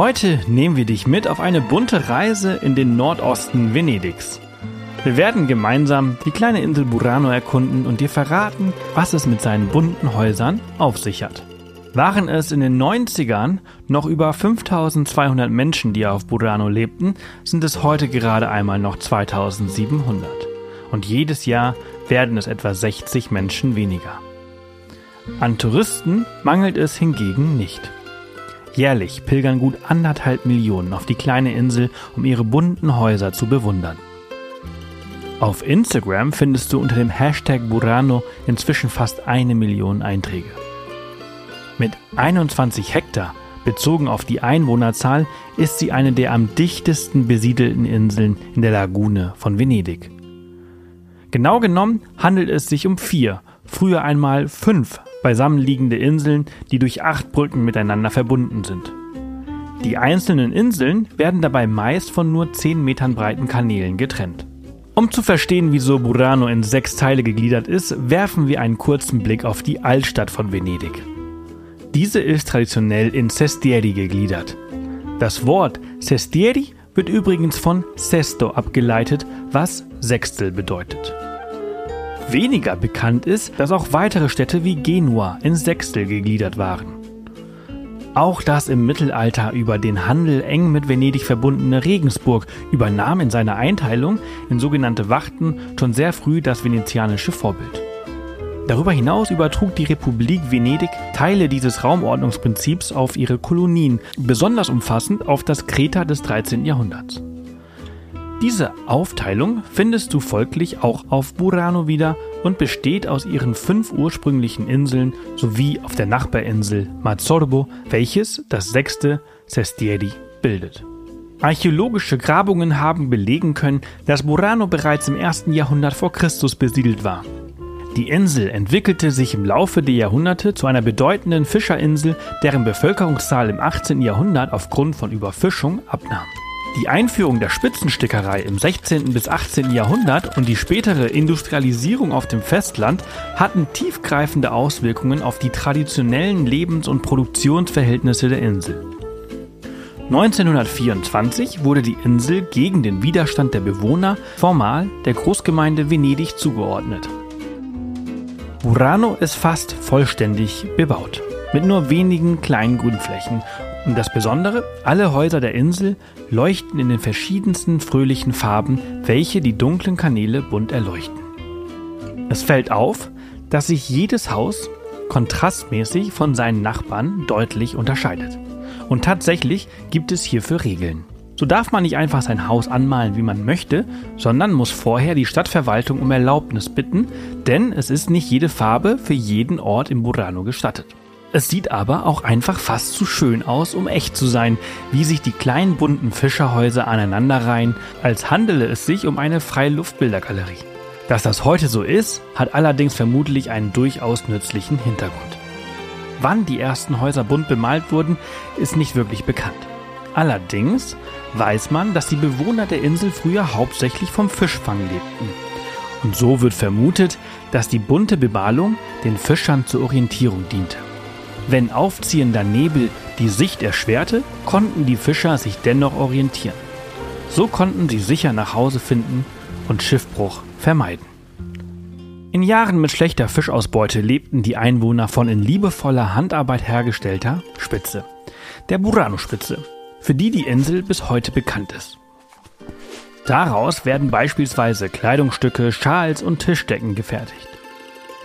Heute nehmen wir dich mit auf eine bunte Reise in den Nordosten Venedigs. Wir werden gemeinsam die kleine Insel Burano erkunden und dir verraten, was es mit seinen bunten Häusern auf sich hat. Waren es in den 90ern noch über 5200 Menschen, die auf Burano lebten, sind es heute gerade einmal noch 2700. Und jedes Jahr werden es etwa 60 Menschen weniger. An Touristen mangelt es hingegen nicht. Jährlich pilgern gut anderthalb Millionen auf die kleine Insel, um ihre bunten Häuser zu bewundern. Auf Instagram findest du unter dem Hashtag Burano inzwischen fast eine Million Einträge. Mit 21 Hektar, bezogen auf die Einwohnerzahl, ist sie eine der am dichtesten besiedelten Inseln in der Lagune von Venedig. Genau genommen handelt es sich um vier, früher einmal fünf beisammenliegende Inseln, die durch acht Brücken miteinander verbunden sind. Die einzelnen Inseln werden dabei meist von nur 10 Metern breiten Kanälen getrennt. Um zu verstehen, wieso Burano in sechs Teile gegliedert ist, werfen wir einen kurzen Blick auf die Altstadt von Venedig. Diese ist traditionell in Sestieri gegliedert. Das Wort Sestieri wird übrigens von Sesto abgeleitet, was Sechstel bedeutet. Weniger bekannt ist, dass auch weitere Städte wie Genua in Sechstel gegliedert waren. Auch das im Mittelalter über den Handel eng mit Venedig verbundene Regensburg übernahm in seiner Einteilung in sogenannte Wachten schon sehr früh das venezianische Vorbild. Darüber hinaus übertrug die Republik Venedig Teile dieses Raumordnungsprinzips auf ihre Kolonien, besonders umfassend auf das Kreta des 13. Jahrhunderts. Diese Aufteilung findest du folglich auch auf Burano wieder und besteht aus ihren fünf ursprünglichen Inseln sowie auf der Nachbarinsel Mazzorbo, welches das sechste Sestieri bildet. Archäologische Grabungen haben belegen können, dass Burano bereits im ersten Jahrhundert vor Christus besiedelt war. Die Insel entwickelte sich im Laufe der Jahrhunderte zu einer bedeutenden Fischerinsel, deren Bevölkerungszahl im 18. Jahrhundert aufgrund von Überfischung abnahm. Die Einführung der Spitzenstickerei im 16. bis 18. Jahrhundert und die spätere Industrialisierung auf dem Festland hatten tiefgreifende Auswirkungen auf die traditionellen Lebens- und Produktionsverhältnisse der Insel. 1924 wurde die Insel gegen den Widerstand der Bewohner formal der Großgemeinde Venedig zugeordnet. Burano ist fast vollständig bebaut, mit nur wenigen kleinen Grünflächen und das Besondere, alle Häuser der Insel leuchten in den verschiedensten fröhlichen Farben, welche die dunklen Kanäle bunt erleuchten. Es fällt auf, dass sich jedes Haus kontrastmäßig von seinen Nachbarn deutlich unterscheidet. Und tatsächlich gibt es hierfür Regeln. So darf man nicht einfach sein Haus anmalen, wie man möchte, sondern muss vorher die Stadtverwaltung um Erlaubnis bitten, denn es ist nicht jede Farbe für jeden Ort im Burano gestattet. Es sieht aber auch einfach fast zu schön aus, um echt zu sein, wie sich die kleinen bunten Fischerhäuser aneinanderreihen, als handele es sich um eine Freiluftbildergalerie. Dass das heute so ist, hat allerdings vermutlich einen durchaus nützlichen Hintergrund. Wann die ersten Häuser bunt bemalt wurden, ist nicht wirklich bekannt. Allerdings weiß man, dass die Bewohner der Insel früher hauptsächlich vom Fischfang lebten. Und so wird vermutet, dass die bunte Bemalung den Fischern zur Orientierung diente. Wenn aufziehender Nebel die Sicht erschwerte, konnten die Fischer sich dennoch orientieren. So konnten sie sicher nach Hause finden und Schiffbruch vermeiden. In Jahren mit schlechter Fischausbeute lebten die Einwohner von in liebevoller Handarbeit hergestellter Spitze, der Burano-Spitze, für die die Insel bis heute bekannt ist. Daraus werden beispielsweise Kleidungsstücke, Schals und Tischdecken gefertigt.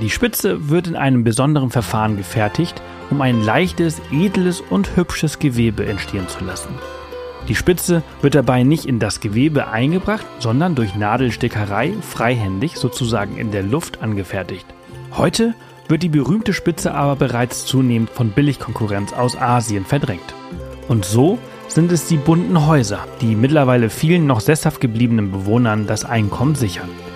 Die Spitze wird in einem besonderen Verfahren gefertigt, um ein leichtes, edles und hübsches Gewebe entstehen zu lassen. Die Spitze wird dabei nicht in das Gewebe eingebracht, sondern durch Nadelstickerei freihändig sozusagen in der Luft angefertigt. Heute wird die berühmte Spitze aber bereits zunehmend von Billigkonkurrenz aus Asien verdrängt. Und so sind es die bunten Häuser, die mittlerweile vielen noch sesshaft gebliebenen Bewohnern das Einkommen sichern.